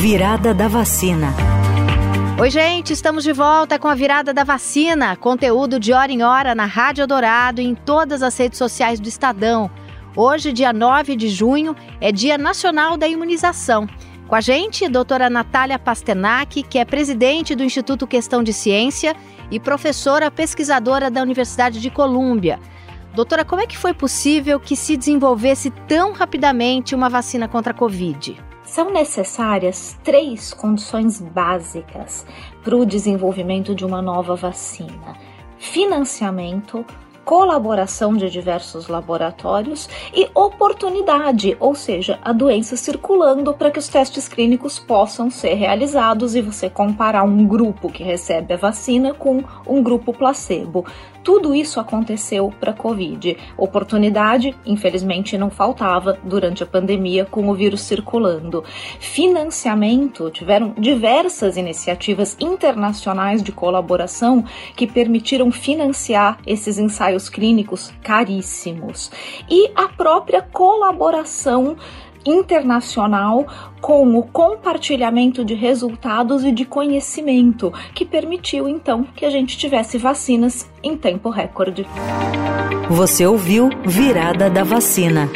Virada da vacina. Oi, gente, estamos de volta com a virada da vacina. Conteúdo de hora em hora na Rádio Dourado e em todas as redes sociais do Estadão. Hoje, dia 9 de junho, é Dia Nacional da Imunização. Com a gente, doutora Natália Pasternak, que é presidente do Instituto Questão de Ciência e professora pesquisadora da Universidade de Colômbia. Doutora, como é que foi possível que se desenvolvesse tão rapidamente uma vacina contra a Covid? São necessárias três condições básicas para o desenvolvimento de uma nova vacina: financiamento, colaboração de diversos laboratórios e oportunidade, ou seja, a doença circulando para que os testes clínicos possam ser realizados e você comparar um grupo que recebe a vacina com um grupo placebo. Tudo isso aconteceu para a Covid. Oportunidade, infelizmente, não faltava durante a pandemia com o vírus circulando. Financiamento, tiveram diversas iniciativas internacionais de colaboração que permitiram financiar esses ensaios clínicos caríssimos. E a própria colaboração internacional com o compartilhamento de resultados e de conhecimento, que permitiu então que a gente tivesse vacinas em tempo recorde. Você ouviu Virada da Vacina.